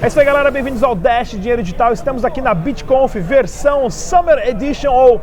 É isso aí, galera. Bem-vindos ao Dash Dinheiro Digital. Estamos aqui na BitConf versão Summer Edition ou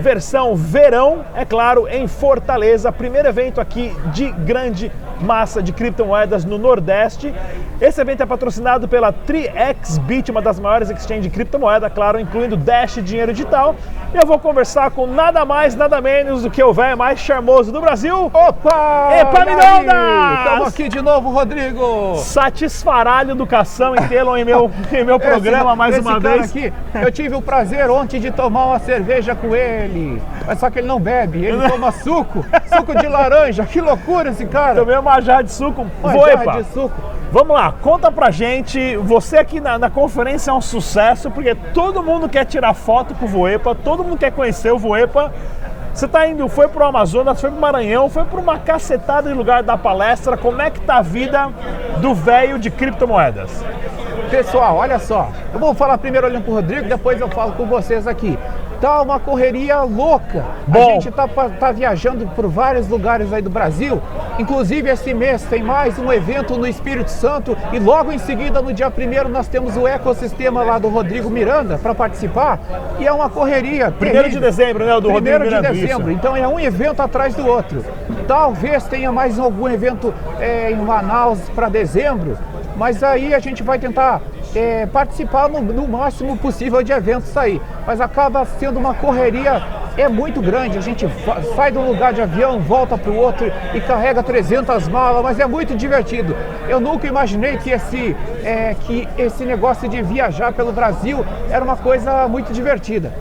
versão verão, é claro, em Fortaleza. Primeiro evento aqui de grande massa de criptomoedas no Nordeste. Esse evento é patrocinado pela 3xBit, uma das maiores exchanges de criptomoeda, claro, incluindo Dash Dinheiro Digital. E eu vou conversar com nada mais, nada menos do que o velho mais charmoso do Brasil. Opa! Epaminondas! Estamos aqui de novo, Rodrigo! Satisfaralho Educação em tê-lo em meu, em meu programa esse, mais esse uma vez. Aqui, eu tive o prazer ontem de tomar uma cerveja com ele. Mas só que ele não bebe, ele toma suco, suco de laranja. Que loucura esse cara! Tomei uma jarra de suco. Uma jarra de suco. Vamos lá, conta pra gente. Você aqui na, na conferência é um sucesso, porque todo mundo quer tirar foto com o Voepa, todo mundo quer conhecer o Voepa. Você tá indo, foi pro Amazonas, foi pro Maranhão, foi pra uma cacetada de lugar da palestra. Como é que tá a vida do velho de criptomoedas? Pessoal, olha só. Eu vou falar primeiro olhando pro Rodrigo, depois eu falo com vocês aqui. Tá uma correria louca. Bom. A gente tá, tá viajando por vários lugares aí do Brasil. Inclusive esse mês tem mais um evento no Espírito Santo e logo em seguida, no dia 1 nós temos o ecossistema lá do Rodrigo Miranda para participar. E é uma correria. Primeiro de terrível. dezembro, né? o Do Rodrigo Primeiro de Miranda, dezembro, então é um evento atrás do outro. Talvez tenha mais algum evento é, em Manaus para dezembro, mas aí a gente vai tentar é, participar no, no máximo possível de eventos aí. Mas acaba sendo uma correria é muito grande. A gente sai um lugar de avião, volta para o outro e carrega 300 malas, mas é muito divertido. Eu nunca imaginei que esse, é, que esse negócio de viajar pelo Brasil era uma coisa muito divertida.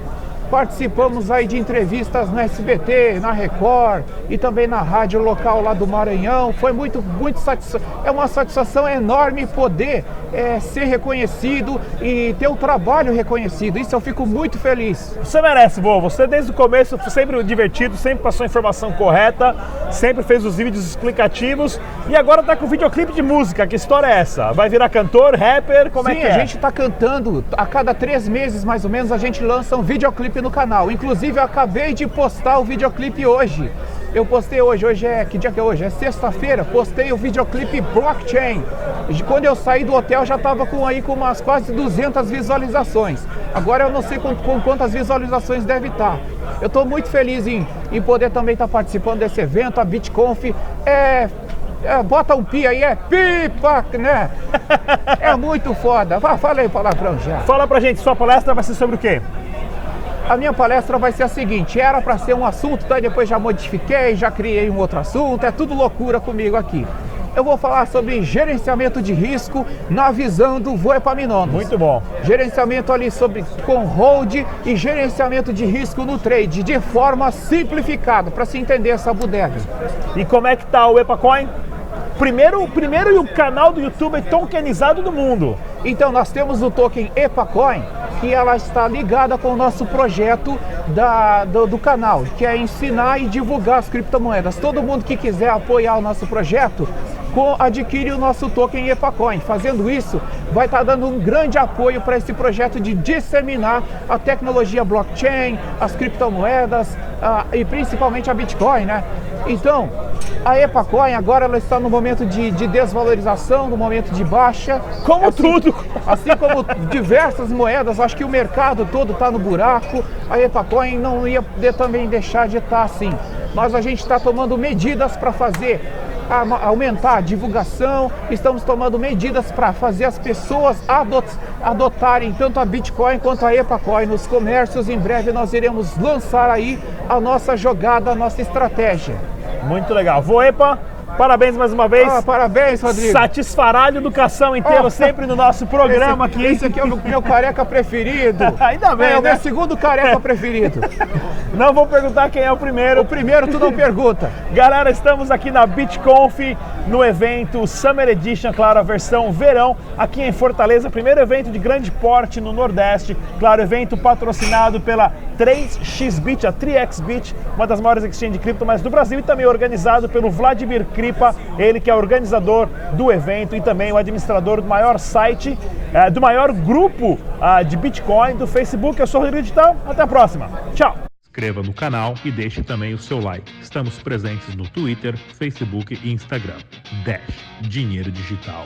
Participamos aí de entrevistas no SBT, na Record e também na rádio local lá do Maranhão. Foi muito, muito satisfa É uma satisfação enorme poder é, ser reconhecido e ter o trabalho reconhecido. Isso eu fico muito feliz. Você merece, vô. Você desde o começo foi sempre divertido, sempre passou a informação correta, sempre fez os vídeos explicativos e agora tá com videoclipe de música. Que história é essa? Vai virar cantor, rapper? Como Sim, é que a é? gente está cantando. A cada três meses, mais ou menos, a gente lança um videoclipe no canal. Inclusive, eu acabei de postar o videoclipe hoje. Eu postei hoje, hoje é. Que dia que é hoje? É sexta-feira. Postei o videoclipe Blockchain. Quando eu saí do hotel, já estava com aí com umas quase 200 visualizações. Agora eu não sei com, com quantas visualizações deve estar. Eu estou muito feliz em, em poder também estar participando desse evento. A BitConf é é, bota um pi aí, é pipa, né? É muito foda. Fala aí palavrão já. Fala pra gente, sua palestra vai ser sobre o quê? A minha palestra vai ser a seguinte: era para ser um assunto, daí depois já modifiquei, já criei um outro assunto, é tudo loucura comigo aqui. Eu vou falar sobre gerenciamento de risco na visão do Voepaminondas. Muito bom. Gerenciamento ali sobre com hold e gerenciamento de risco no trade de forma simplificada, para se entender essa bodega. E como é que tá o EpaCoin? Primeiro, primeiro o canal do YouTube tokenizado do mundo. Então nós temos o token EpaCoin, que ela está ligada com o nosso projeto da, do, do canal, que é ensinar e divulgar as criptomoedas. Todo mundo que quiser apoiar o nosso projeto, adquire o nosso token EpaCoin. Fazendo isso, vai estar dando um grande apoio para esse projeto de disseminar a tecnologia blockchain, as criptomoedas ah, e principalmente a Bitcoin, né? Então, a EpaCoin agora ela está no momento de, de desvalorização, no momento de baixa. Como Assim- tudo. Assim como diversas moedas, acho que o mercado todo está no buraco. A EpaCoin não ia poder também deixar de estar assim. Mas a gente está tomando medidas para fazer a- aumentar a divulgação, estamos tomando medidas para fazer as pessoas adot- adotarem tanto a Bitcoin quanto a EpaCoin nos comércios. Em breve nós iremos lançar aí a nossa jogada, a nossa estratégia. Muito legal. Voepa, parabéns mais uma vez. Ah, parabéns, Rodrigo. Satisfaralho Educação inteiro, Oh. sempre no nosso programa esse, aqui. Esse aqui é o meu, careca preferido. Ainda bem, É o né? meu segundo careca preferido. Não vou perguntar quem é o primeiro. O primeiro tu não pergunta. Galera, estamos aqui na BitConf, no evento Summer Edition, claro, a versão verão, aqui em Fortaleza. Primeiro evento de grande porte no Nordeste. Claro, evento patrocinado pela 3xBit, a 3xBit, uma das maiores exchanges de criptomoedas do Brasil e também organizado pelo Vladimir Kripa, ele que é organizador do evento e também o administrador do maior site, eh, do maior grupo ah, de Bitcoin do Facebook. Eu sou o Rodrigo Digital, até a próxima. Tchau! inscreva no canal e deixe também o seu like. Estamos presentes no Twitter, Facebook e Instagram. Dash Dinheiro Digital.